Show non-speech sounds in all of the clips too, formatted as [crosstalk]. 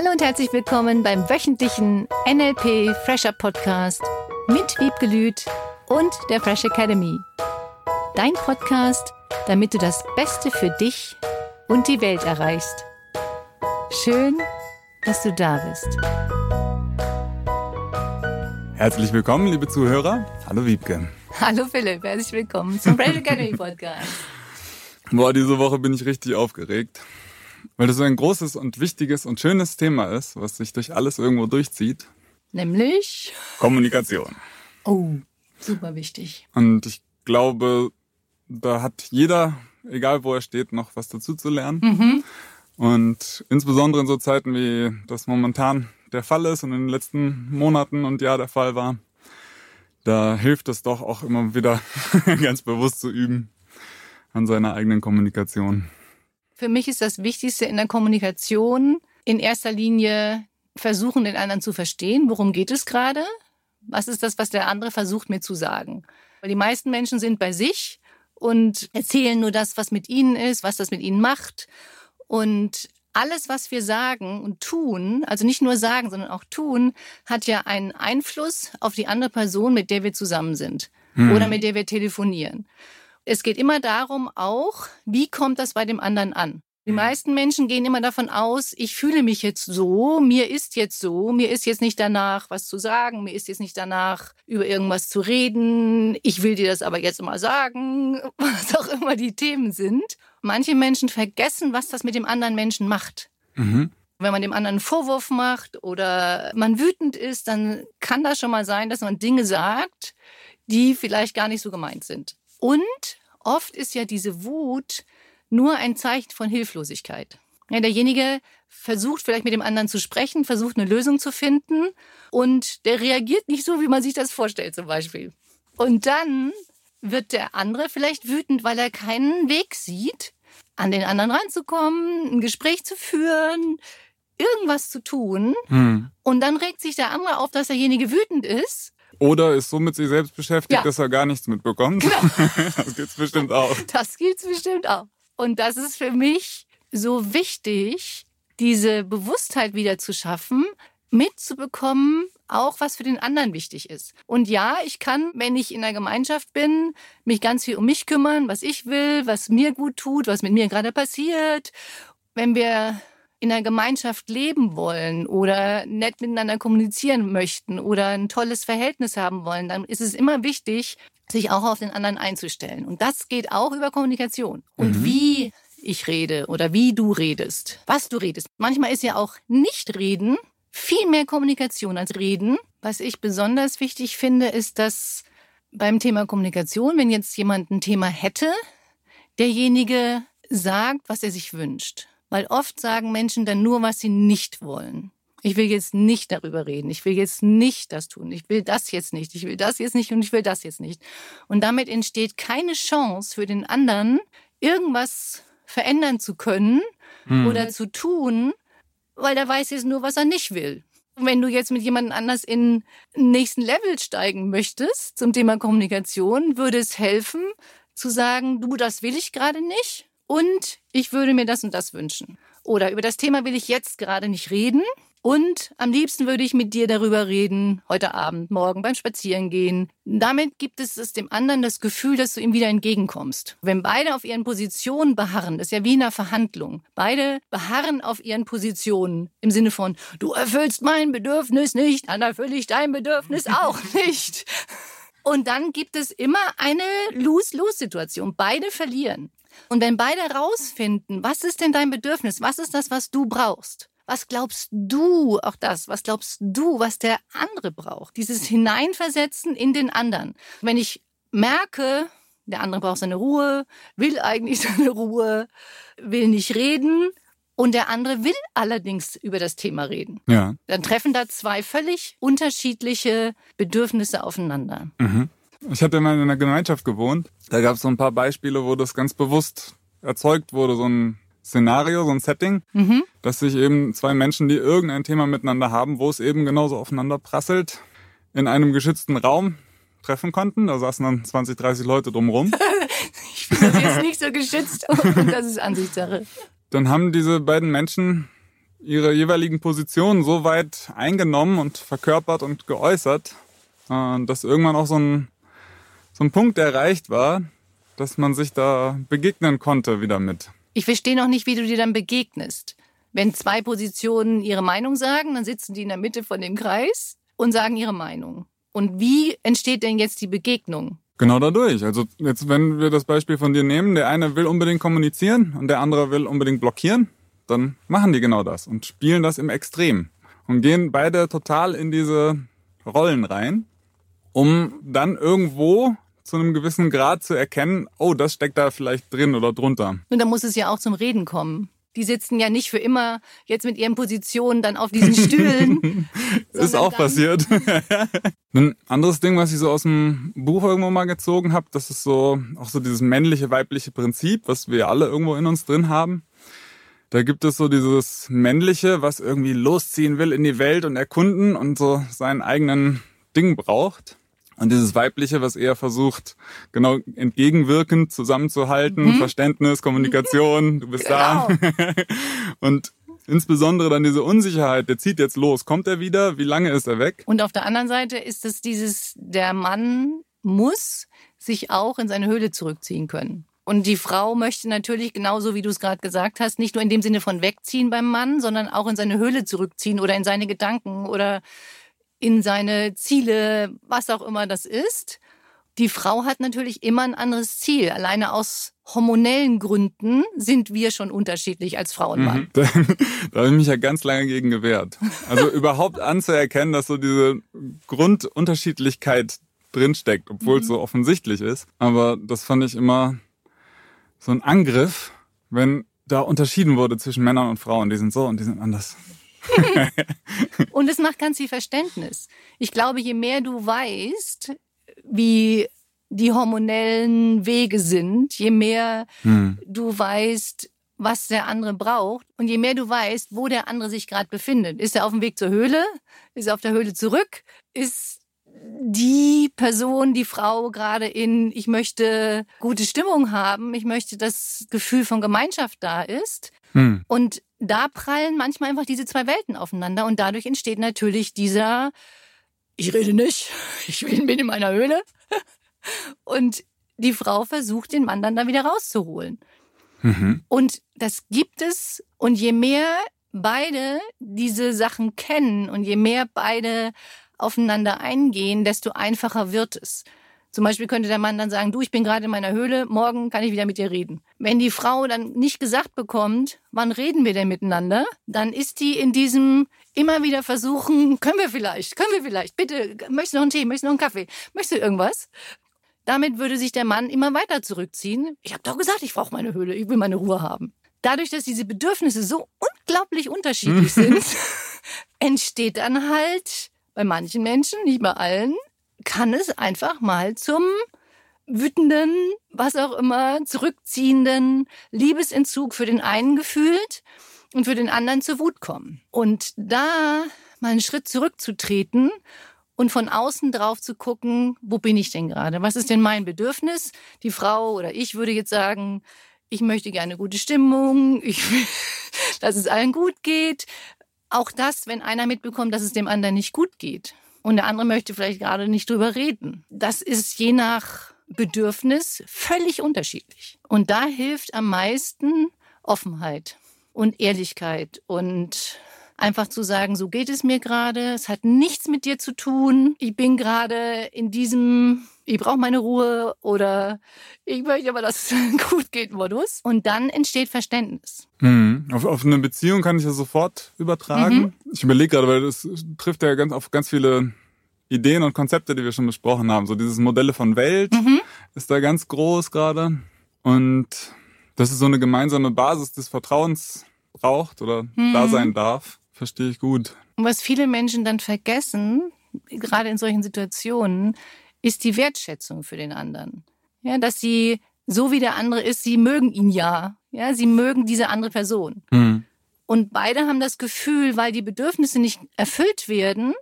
Hallo und herzlich willkommen beim wöchentlichen NLP Fresher Podcast mit Wiebke Lüth und der Fresh Academy. Dein Podcast, damit du das Beste für dich und die Welt erreichst. Schön, dass du da bist. Herzlich willkommen, liebe Zuhörer. Hallo Wiebke. Hallo Philipp, herzlich willkommen zum Fresh Academy Podcast. [laughs] Boah, diese Woche bin ich richtig aufgeregt, weil das so ein großes und wichtiges und schönes Thema ist, was sich durch alles irgendwo durchzieht. Nämlich Kommunikation. Oh, super wichtig. Und ich glaube, da hat jeder, egal wo er steht, noch was dazu zu lernen. Mhm. Und insbesondere in so Zeiten, wie das momentan der Fall ist und in den letzten Monaten und Jahr der Fall war, da hilft es doch auch immer wieder [laughs] ganz bewusst zu üben an seiner eigenen Kommunikation. Für mich ist das Wichtigste in der Kommunikation in erster Linie versuchen, den anderen zu verstehen. Worum geht es gerade? Was ist das, was der andere versucht mir zu sagen? Weil die meisten Menschen sind bei sich und erzählen nur das, was mit ihnen ist, was das mit ihnen macht. Und alles, was wir sagen und tun, also nicht nur sagen, sondern auch tun, hat ja einen Einfluss auf die andere Person, mit der wir zusammen sind Hm. oder mit der wir telefonieren. Es geht immer darum auch, wie kommt das bei dem anderen an? Die meisten Menschen gehen immer davon aus, ich fühle mich jetzt so, mir ist jetzt so, mir ist jetzt nicht danach, was zu sagen, mir ist jetzt nicht danach, über irgendwas zu reden, ich will dir das aber jetzt mal sagen, [laughs] was auch immer die Themen sind. Manche Menschen vergessen, was das mit dem anderen Menschen macht. Mhm. Wenn man dem anderen einen Vorwurf macht oder man wütend ist, dann kann das schon mal sein, dass man Dinge sagt, die vielleicht gar nicht so gemeint sind. Und oft ist ja diese Wut nur ein Zeichen von Hilflosigkeit. Ja, derjenige versucht vielleicht mit dem anderen zu sprechen, versucht eine Lösung zu finden und der reagiert nicht so, wie man sich das vorstellt zum Beispiel. Und dann wird der andere vielleicht wütend, weil er keinen Weg sieht, an den anderen ranzukommen, ein Gespräch zu führen, irgendwas zu tun. Hm. Und dann regt sich der andere auf, dass derjenige wütend ist. Oder ist so mit sich selbst beschäftigt, Ja. dass er gar nichts mitbekommt. Genau. [laughs] das gibt's bestimmt auch. Das gibt's bestimmt auch. Und das ist für mich so wichtig, diese Bewusstheit wieder zu schaffen, mitzubekommen, auch was für den anderen wichtig ist. Und ja, ich kann, wenn ich in der Gemeinschaft bin, mich ganz viel um mich kümmern, was ich will, was mir gut tut, was mit mir gerade passiert. Wenn wir in der Gemeinschaft leben wollen oder nett miteinander kommunizieren möchten oder ein tolles Verhältnis haben wollen, dann ist es immer wichtig, sich auch auf den anderen einzustellen. Und das geht auch über Kommunikation. Und Mhm. wie ich rede oder wie du redest, was du redest. Manchmal ist ja auch nicht reden viel mehr Kommunikation als reden. Was ich besonders wichtig finde, ist, dass beim Thema Kommunikation, wenn jetzt jemand ein Thema hätte, derjenige sagt, was er sich wünscht. Weil oft sagen Menschen dann nur, was sie nicht wollen. Ich will jetzt nicht darüber reden. Ich will jetzt nicht das tun. Ich will das jetzt nicht. Ich will das jetzt nicht und ich will das jetzt nicht. Und damit entsteht keine Chance für den anderen, irgendwas verändern zu können Hm. oder zu tun, weil der weiß jetzt nur, was er nicht will. Und wenn du jetzt mit jemandem anders in den nächsten Level steigen möchtest zum Thema Kommunikation, würde es helfen zu sagen, du, das will ich gerade nicht und ich würde mir das und das wünschen. Oder über das Thema will ich jetzt gerade nicht reden und am liebsten würde ich mit dir darüber reden, heute Abend, morgen beim Spazierengehen. Damit gibt es es dem anderen das Gefühl, dass du ihm wieder entgegenkommst. Wenn beide auf ihren Positionen beharren, das ist ja wie in einer Verhandlung, beide beharren auf ihren Positionen im Sinne von, du erfüllst mein Bedürfnis nicht, dann erfülle ich dein Bedürfnis [laughs] auch nicht. Und dann gibt es immer eine Lose-Lose-Situation. Beide verlieren. Und wenn beide rausfinden, was ist denn dein Bedürfnis? Was ist das, was du brauchst? Was glaubst du, auch das, was glaubst du, was der andere braucht? Dieses Hineinversetzen in den anderen. Wenn ich merke, der andere braucht seine Ruhe, will eigentlich [laughs] seine Ruhe, will nicht reden und der andere will allerdings über das Thema reden, Ja. dann treffen da zwei völlig unterschiedliche Bedürfnisse aufeinander. Mhm. Ich hatte mal in einer Gemeinschaft gewohnt. Da gab es so ein paar Beispiele, wo das ganz bewusst erzeugt wurde, so ein Szenario, so ein Setting, Mhm. dass sich eben zwei Menschen, die irgendein Thema miteinander haben, wo es eben genauso aufeinander prasselt, in einem geschützten Raum treffen konnten. Da saßen dann 20, 30 Leute drumherum. [laughs] Ich finde das jetzt nicht so geschützt und das ist Ansichtssache. Dann haben diese beiden Menschen ihre jeweiligen Positionen so weit eingenommen und verkörpert und geäußert, äh, dass irgendwann auch so ein, so ein Punkt erreicht war, dass man sich da begegnen konnte wieder mit. Ich verstehe noch nicht, wie du dir dann begegnest. Wenn zwei Positionen ihre Meinung sagen, dann sitzen die in der Mitte von dem Kreis und sagen ihre Meinung. Und wie entsteht denn jetzt die Begegnung? Genau dadurch. Also jetzt, wenn wir das Beispiel von dir nehmen, der eine will unbedingt kommunizieren und der andere will unbedingt blockieren, dann machen die genau das und spielen das im Extrem und gehen beide total in diese Rollen rein, um dann irgendwo zu einem gewissen Grad zu erkennen, oh, das steckt da vielleicht drin oder drunter. Und dann muss es ja auch zum Reden kommen. Die sitzen ja nicht für immer jetzt mit ihren Positionen dann auf diesen Stühlen. [laughs] ist auch passiert. [laughs] Ein anderes Ding, was ich so aus dem Buch irgendwo mal gezogen habe, das ist so auch so dieses männliche, weibliche Prinzip, was wir alle irgendwo in uns drin haben. Da gibt es so dieses männliche, was irgendwie losziehen will in die Welt und erkunden und so seinen eigenen Ding braucht. Und dieses Weibliche, was eher versucht, genau entgegenwirkend zusammenzuhalten, mhm. Verständnis, Kommunikation, du bist genau. da. [laughs] und insbesondere dann diese Unsicherheit, der zieht jetzt los, kommt er wieder, wie lange ist er weg? Und auf der anderen Seite ist es dieses, der Mann muss sich auch in seine Höhle zurückziehen können. Und die Frau möchte natürlich, genauso wie du es gerade gesagt hast, nicht nur in dem Sinne von wegziehen beim Mann, sondern auch in seine Höhle zurückziehen oder in seine Gedanken oder in seine Ziele, was auch immer das ist. Die Frau hat natürlich immer ein anderes Ziel. Alleine aus hormonellen Gründen sind wir schon unterschiedlich als Frau und Mann. [laughs] Da, da habe ich mich ja ganz lange gegen gewehrt. Also [laughs] überhaupt anzuerkennen, dass so diese Grundunterschiedlichkeit drinsteckt, obwohl mhm. es so offensichtlich ist. Aber das fand ich immer so ein Angriff, wenn da unterschieden wurde zwischen Männern und Frauen. Die sind so und die sind anders. [laughs] und es macht ganz viel Verständnis. Ich glaube, je mehr du weißt, wie die hormonellen Wege sind, je mehr hm. du weißt, was der andere braucht und je mehr du weißt, wo der andere sich gerade befindet. Ist er auf dem Weg zur Höhle? Ist er auf der Höhle zurück? Ist die Person, die Frau gerade in, ich möchte gute Stimmung haben, ich möchte, dass Gefühl von Gemeinschaft da ist. Hm. Und da prallen manchmal einfach diese zwei Welten aufeinander und dadurch entsteht natürlich dieser, ich rede nicht, [laughs] ich bin in meiner Höhle. [laughs] Und die Frau versucht, den Mann dann da wieder rauszuholen. Mhm. Und das gibt es. Und je mehr beide diese Sachen kennen und je mehr beide aufeinander eingehen, desto einfacher wird es. Zum Beispiel könnte der Mann dann sagen, du, ich bin gerade in meiner Höhle, morgen kann ich wieder mit dir reden. Wenn die Frau dann nicht gesagt bekommt, wann reden wir denn miteinander, dann ist die in diesem immer wieder versuchen, können wir vielleicht, können wir vielleicht, bitte, möchtest du noch einen Tee, möchtest du noch einen Kaffee, möchtest du irgendwas? Damit würde sich der Mann immer weiter zurückziehen. Ich habe doch gesagt, ich brauche meine Höhle, ich will meine Ruhe haben. Dadurch, dass diese Bedürfnisse so unglaublich unterschiedlich [laughs] sind, entsteht dann halt bei manchen Menschen, nicht bei allen, kann es einfach mal zum wütenden, was auch immer, zurückziehenden Liebesentzug für den einen gefühlt und für den anderen zur Wut kommen. Und da mal einen Schritt zurückzutreten und von außen drauf zu gucken, wo bin ich denn gerade? Was ist denn mein Bedürfnis? Die Frau oder ich würde jetzt sagen, ich möchte gerne gute Stimmung, ich will, [laughs] dass es allen gut geht. Auch das, wenn einer mitbekommt, dass es dem anderen nicht gut geht und der andere möchte vielleicht gerade nicht drüber reden. Das ist je nach Bedürfnis völlig unterschiedlich. Und da hilft am meisten Offenheit und Ehrlichkeit und einfach zu sagen, so geht es mir gerade, es hat nichts mit dir zu tun, ich bin gerade in diesem, ich brauche meine Ruhe oder ich möchte aber, dass es [laughs] gut geht Modus. Und dann entsteht Verständnis. Mhm. Auf, auf, eine Beziehung kann ich das sofort übertragen. Mhm. Ich überlege gerade, weil das trifft ja ganz auf ganz viele Ideen und Konzepte, die wir schon besprochen haben. So dieses Modelle von Welt mhm. ist da ganz groß gerade. Und dass es so eine gemeinsame Basis des Vertrauens braucht oder mhm. da sein darf. Verstehe ich gut. Und was viele Menschen dann vergessen, gerade in solchen Situationen, ist die Wertschätzung für den anderen. Ja, dass sie, so wie der andere ist, sie mögen ihn ja. Ja, sie mögen diese andere Person. Mhm. Und beide haben das Gefühl, weil die Bedürfnisse nicht erfüllt werden,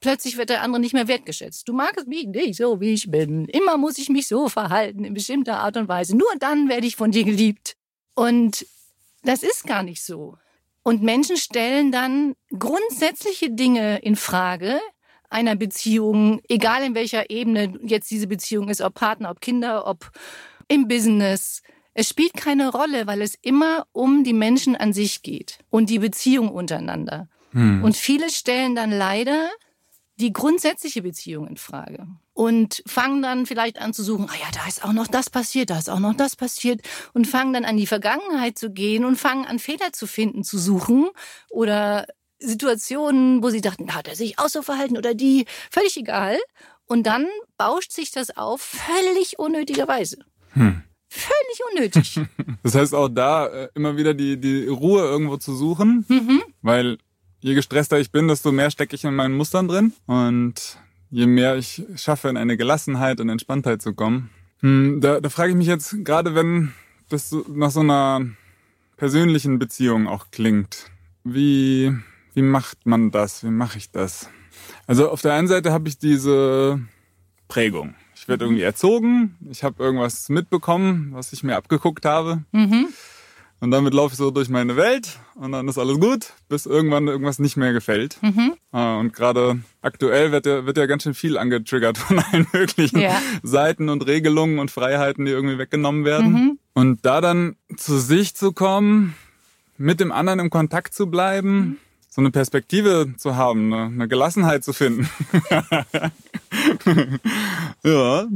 plötzlich wird der andere nicht mehr wertgeschätzt. Du magst mich nicht so, wie ich bin. Immer muss ich mich so verhalten, in bestimmter Art und Weise. Nur dann werde ich von dir geliebt. Und das ist gar nicht so. Und Menschen stellen dann grundsätzliche Dinge in Frage einer Beziehung, egal in welcher Ebene jetzt diese Beziehung ist, ob Partner, ob Kinder, ob im Business. Es spielt keine Rolle, weil es immer um die Menschen an sich geht und die Beziehung untereinander. Hm. Und viele stellen dann leider die grundsätzliche Beziehung in Frage und fangen dann vielleicht an zu suchen, ah ja, da ist auch noch das passiert, da ist auch noch das passiert und fangen dann an die Vergangenheit zu gehen und fangen an Fehler zu finden, zu suchen oder Situationen, wo sie dachten, hat er sich auch so verhalten oder die, völlig egal. Und dann bauscht sich das auf, völlig unnötigerweise. Hm. Völlig unnötig. [laughs] Das heißt auch da äh, immer wieder die, die Ruhe irgendwo zu suchen, mhm. weil je gestresster ich bin, desto mehr stecke ich in meinen Mustern drin und je mehr ich schaffe, in eine Gelassenheit und Entspanntheit zu kommen. Hm, da, da frage ich mich jetzt, gerade wenn das nach so einer persönlichen Beziehung auch klingt, wie, wie macht man das? Wie mache ich das? Also auf der einen Seite habe ich diese Prägung. Ich werde irgendwie erzogen, ich habe irgendwas mitbekommen, was ich mir abgeguckt habe. Mhm. Und damit laufe ich so durch meine Welt und dann ist alles gut, bis irgendwann irgendwas nicht mehr gefällt. Mhm. Ah, und gerade aktuell wird ja, wird ja ganz schön viel angetriggert [laughs] von allen möglichen ja. Seiten und Regelungen und Freiheiten, die irgendwie weggenommen werden. Mhm. Und da dann zu sich zu kommen, mit dem anderen im Kontakt zu bleiben, mhm. So eine Perspektive zu haben, eine, eine Gelassenheit zu finden. [laughs] ja,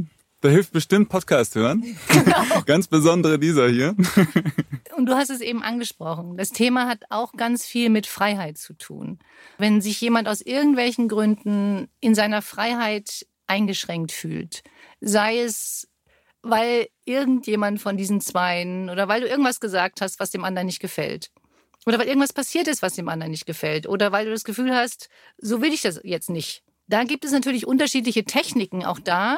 da hilft bestimmt Podcast hören. Genau. ganz besondere dieser hier. [laughs] Und du hast es eben angesprochen. Das Thema hat auch ganz viel mit Freiheit zu tun. Wenn sich jemand aus irgendwelchen Gründen in seiner Freiheit eingeschränkt fühlt, sei es weil irgendjemand von diesen Zweien oder weil du irgendwas gesagt hast, was dem anderen nicht gefällt. Oder weil irgendwas passiert ist, was dem anderen nicht gefällt. Oder weil du das Gefühl hast, so will ich das jetzt nicht. Da gibt es natürlich unterschiedliche Techniken auch da,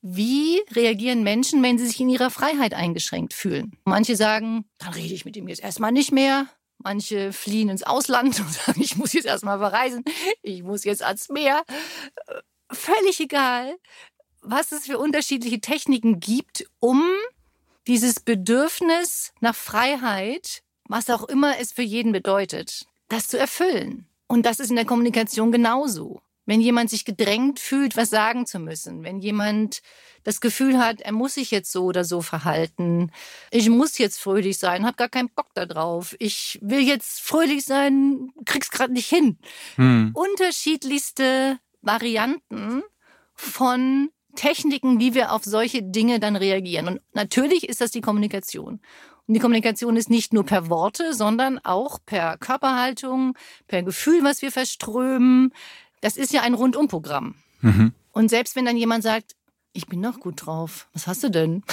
wie reagieren Menschen, wenn sie sich in ihrer Freiheit eingeschränkt fühlen? Manche sagen, dann rede ich mit ihm jetzt erstmal nicht mehr. Manche fliehen ins Ausland und [laughs] sagen, ich muss jetzt erstmal verreisen, ich muss jetzt ans Meer. Völlig egal, was es für unterschiedliche Techniken gibt, um dieses Bedürfnis nach Freiheit, was auch immer es für jeden bedeutet, das zu erfüllen. Und das ist in der Kommunikation genauso wenn jemand sich gedrängt fühlt, was sagen zu müssen, wenn jemand das Gefühl hat, er muss sich jetzt so oder so verhalten, ich muss jetzt fröhlich sein, habe gar keinen Bock darauf, ich will jetzt fröhlich sein, krieg's gerade nicht hin. Hm. Unterschiedlichste Varianten von Techniken, wie wir auf solche Dinge dann reagieren. Und natürlich ist das die Kommunikation. Und die Kommunikation ist nicht nur per Worte, sondern auch per Körperhaltung, per Gefühl, was wir verströmen, das ist ja ein Rundumprogramm. Mhm. Und selbst wenn dann jemand sagt, ich bin noch gut drauf, was hast du denn? [laughs]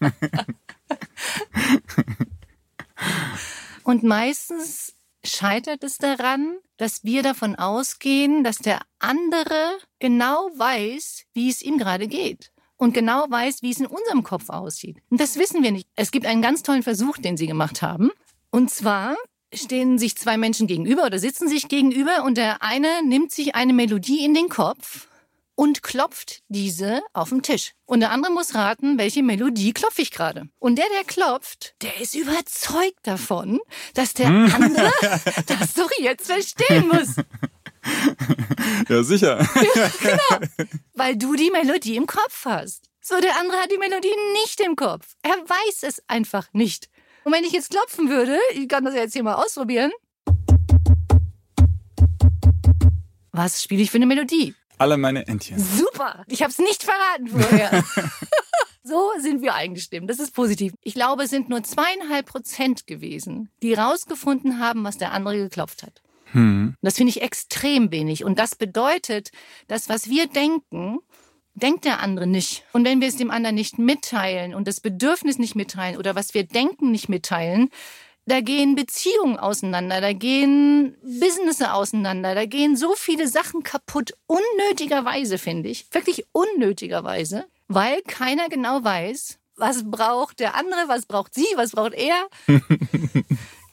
[laughs] Und meistens scheitert es daran, dass wir davon ausgehen, dass der andere genau weiß, wie es ihm gerade geht. Und genau weiß, wie es in unserem Kopf aussieht. Und das wissen wir nicht. Es gibt einen ganz tollen Versuch, den sie gemacht haben. Und zwar stehen sich zwei Menschen gegenüber oder sitzen sich gegenüber und der eine nimmt sich eine Melodie in den Kopf und klopft diese auf den Tisch. Und der andere muss raten, welche Melodie klopfe ich gerade. Und der, der klopft, der ist überzeugt davon, dass der hm. andere [laughs] das doch jetzt verstehen muss. Ja, sicher. [laughs] Ja, genau. [laughs] Weil du die Melodie im Kopf hast. So, der andere hat die Melodie nicht im Kopf. Er weiß es einfach nicht. Und wenn ich jetzt klopfen würde, ich kann das jetzt hier mal ausprobieren. Was spiele ich für eine Melodie? Alle meine Entchen. Super! Ich habe es nicht verraten vorher. [laughs] so sind wir eingestimmt. Das ist positiv. Ich glaube, es sind nur zweieinhalb Prozent gewesen, die rausgefunden haben, was der andere geklopft hat. Hm. Das finde ich extrem wenig. Und das bedeutet, dass was wir denken, denkt der andere nicht. Und wenn wir es dem anderen nicht mitteilen und das Bedürfnis nicht mitteilen oder was wir denken nicht mitteilen, da gehen Beziehungen auseinander, da gehen Businesse auseinander, da gehen so viele Sachen kaputt, unnötigerweise, finde ich. Wirklich unnötigerweise, weil keiner genau weiß, was braucht der andere, was braucht sie, was braucht er. [laughs]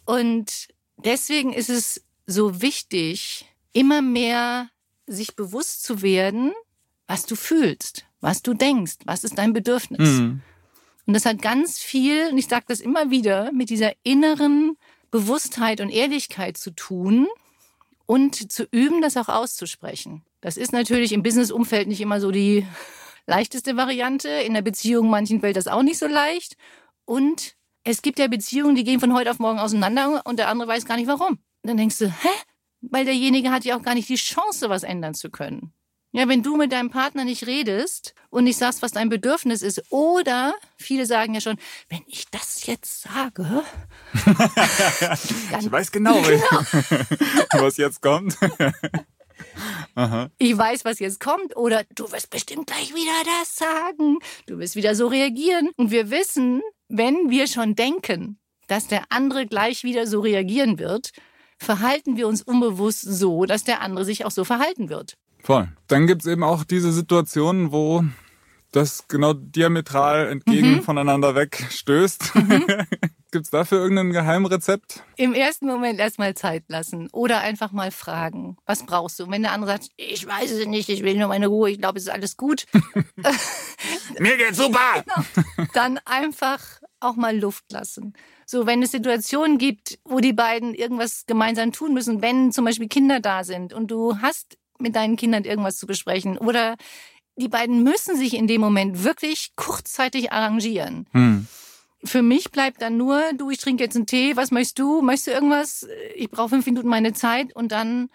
und deswegen ist es so wichtig, immer mehr sich bewusst zu werden, was du fühlst, was du denkst, was ist dein Bedürfnis. Mhm. Und das hat ganz viel, und ich sage das immer wieder, mit dieser inneren Bewusstheit und Ehrlichkeit zu tun und zu üben, das auch auszusprechen. Das ist natürlich im Business-Umfeld nicht immer so die [laughs] leichteste Variante. In der Beziehung manchen fällt das auch nicht so leicht. Und es gibt ja Beziehungen, die gehen von heute auf morgen auseinander und der andere weiß gar nicht warum. Dann denkst du, hä? Weil derjenige hat ja auch gar nicht die Chance, was ändern zu können. Ja, wenn du mit deinem Partner nicht redest und nicht sagst, was dein Bedürfnis ist, oder viele sagen ja schon, wenn ich das jetzt sage, [laughs] ich weiß genau, genau. [laughs] [laughs] was jetzt kommt. Aha. Ich weiß, was jetzt kommt, oder du wirst bestimmt gleich wieder das sagen. Du wirst wieder so reagieren. Und wir wissen, wenn wir schon denken, dass der andere gleich wieder so reagieren wird, verhalten wir uns unbewusst so, dass der andere sich auch so verhalten wird. Voll. Dann gibt es eben auch diese Situationen, wo das genau diametral entgegen mhm. voneinander wegstößt. Mhm. [laughs] Gibt es dafür irgendein Geheimrezept? Im ersten Moment erstmal Zeit lassen oder einfach mal fragen, was brauchst du? Und wenn der andere sagt, ich weiß es nicht, ich will nur meine Ruhe, ich glaube, es ist alles gut. [laughs] [laughs] Mir geht's super! Genau. Dann einfach auch mal Luft lassen. So, wenn es Situationen gibt, wo die beiden irgendwas gemeinsam tun müssen, wenn zum Beispiel Kinder da sind und du hast mit deinen Kindern irgendwas zu besprechen oder die beiden müssen sich in dem Moment wirklich kurzzeitig arrangieren. Hm. Für mich bleibt dann nur, du, ich trinke jetzt einen Tee, was möchtest du? Möchtest du irgendwas? Ich brauche fünf Minuten meine Zeit und dann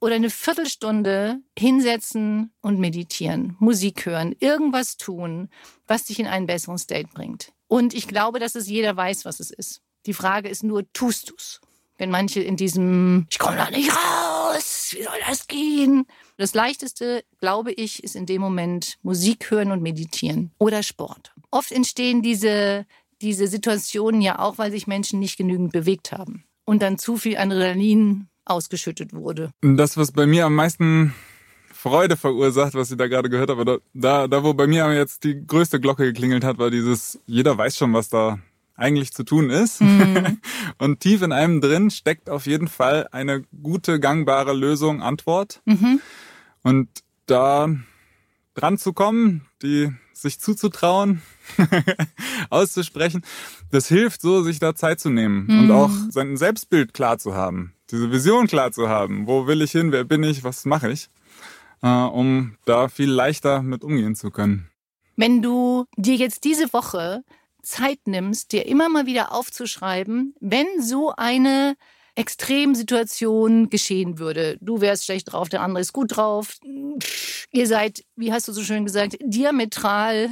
oder eine Viertelstunde hinsetzen und meditieren, Musik hören, irgendwas tun, was dich in einen besseren State bringt. Und ich glaube, dass es jeder weiß, was es ist. Die Frage ist nur, tust du's? Wenn manche in diesem, ich komme da nicht raus, wie soll das gehen? Das Leichteste, glaube ich, ist in dem Moment Musik hören und meditieren oder Sport. Oft entstehen diese, diese Situationen ja auch, weil sich Menschen nicht genügend bewegt haben und dann zu viel Adrenalin ausgeschüttet wurde. Das, was bei mir am meisten Freude verursacht, was ich da gerade gehört habe, da, da wo bei mir jetzt die größte Glocke geklingelt hat, war dieses, jeder weiß schon, was da eigentlich zu tun ist. Mhm. [laughs] Und tief in einem drin steckt auf jeden Fall eine gute, gangbare Lösung, Antwort. Mhm. Und da dran zu kommen, die sich zuzutrauen, [laughs] auszusprechen, das hilft so, sich da Zeit zu nehmen mhm. und auch sein Selbstbild klar zu haben, diese Vision klar zu haben. Wo will ich hin? Wer bin ich? Was mache ich? Äh, um da viel leichter mit umgehen zu können. Wenn du dir jetzt diese Woche Zeit nimmst, dir immer mal wieder aufzuschreiben, wenn so eine Extremsituation geschehen würde. Du wärst schlecht drauf, der andere ist gut drauf. Ihr seid, wie hast du so schön gesagt, diametral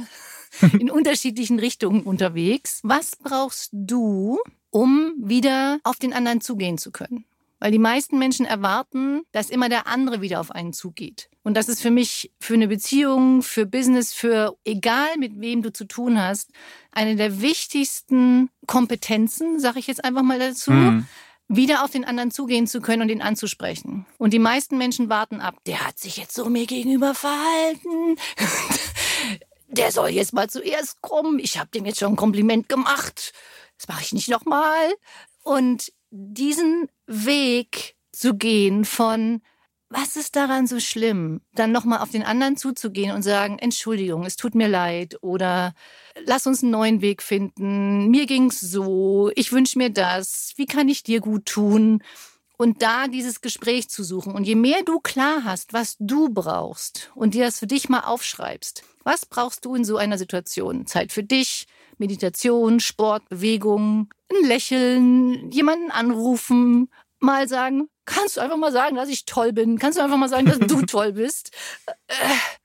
[laughs] in unterschiedlichen Richtungen unterwegs. Was brauchst du, um wieder auf den anderen zugehen zu können? Weil die meisten Menschen erwarten, dass immer der andere wieder auf einen zugeht. Und das ist für mich, für eine Beziehung, für Business, für egal mit wem du zu tun hast, eine der wichtigsten Kompetenzen, sage ich jetzt einfach mal dazu. Mhm wieder auf den anderen zugehen zu können und ihn anzusprechen. Und die meisten Menschen warten ab. Der hat sich jetzt so mir gegenüber verhalten. [laughs] Der soll jetzt mal zuerst kommen. Ich habe dem jetzt schon ein Kompliment gemacht. Das mache ich nicht nochmal. Und diesen Weg zu gehen von was ist daran so schlimm, dann nochmal auf den anderen zuzugehen und sagen, Entschuldigung, es tut mir leid oder lass uns einen neuen Weg finden, mir ging's so, ich wünsche mir das, wie kann ich dir gut tun? Und da dieses Gespräch zu suchen. Und je mehr du klar hast, was du brauchst und dir das für dich mal aufschreibst, was brauchst du in so einer Situation? Zeit für dich, Meditation, Sport, Bewegung, ein Lächeln, jemanden anrufen, mal sagen, kannst du einfach mal sagen, dass ich toll bin? Kannst du einfach mal sagen, dass du [laughs] toll bist? Äh,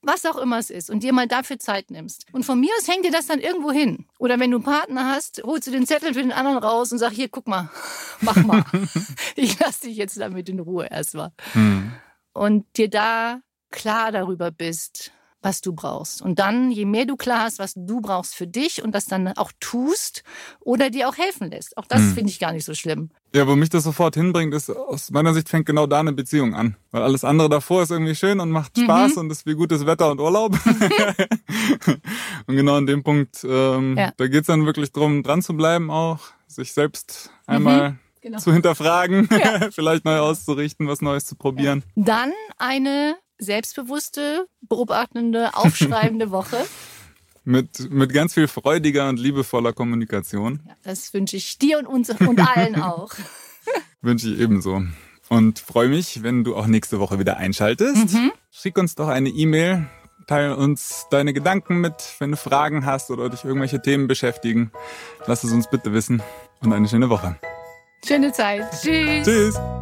was auch immer es ist und dir mal dafür Zeit nimmst. Und von mir aus hängt dir das dann irgendwo hin. Oder wenn du einen Partner hast, holst du den Zettel für den anderen raus und sag, hier, guck mal, [laughs] mach mal. [laughs] ich lass dich jetzt damit in Ruhe erstmal. Hm. Und dir da klar darüber bist, was du brauchst. Und dann, je mehr du klar hast, was du brauchst für dich und das dann auch tust oder dir auch helfen lässt. Auch das hm. finde ich gar nicht so schlimm. Ja, wo mich das sofort hinbringt, ist, aus meiner Sicht fängt genau da eine Beziehung an. Weil alles andere davor ist irgendwie schön und macht mhm. Spaß und ist wie gutes Wetter und Urlaub. [laughs] und genau an dem Punkt, ähm, ja. da geht's dann wirklich drum, dran zu bleiben auch, sich selbst einmal mhm. Genau. zu hinterfragen, ja. [laughs] vielleicht neu auszurichten, was Neues zu probieren. Dann eine selbstbewusste, beobachtende, aufschreibende [laughs] Woche. Mit, mit ganz viel freudiger und liebevoller Kommunikation. Ja, das wünsche ich dir und uns und allen [laughs] auch. Wünsche ich ebenso. Und freue mich, wenn du auch nächste Woche wieder einschaltest. Mhm. Schick uns doch eine E-Mail, teile uns deine Gedanken mit, wenn du Fragen hast oder dich irgendwelche Themen beschäftigen. Lass es uns bitte wissen und eine schöne Woche. Schöne Zeit. Tschüss. Tschüss.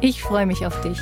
Ich freue mich auf dich.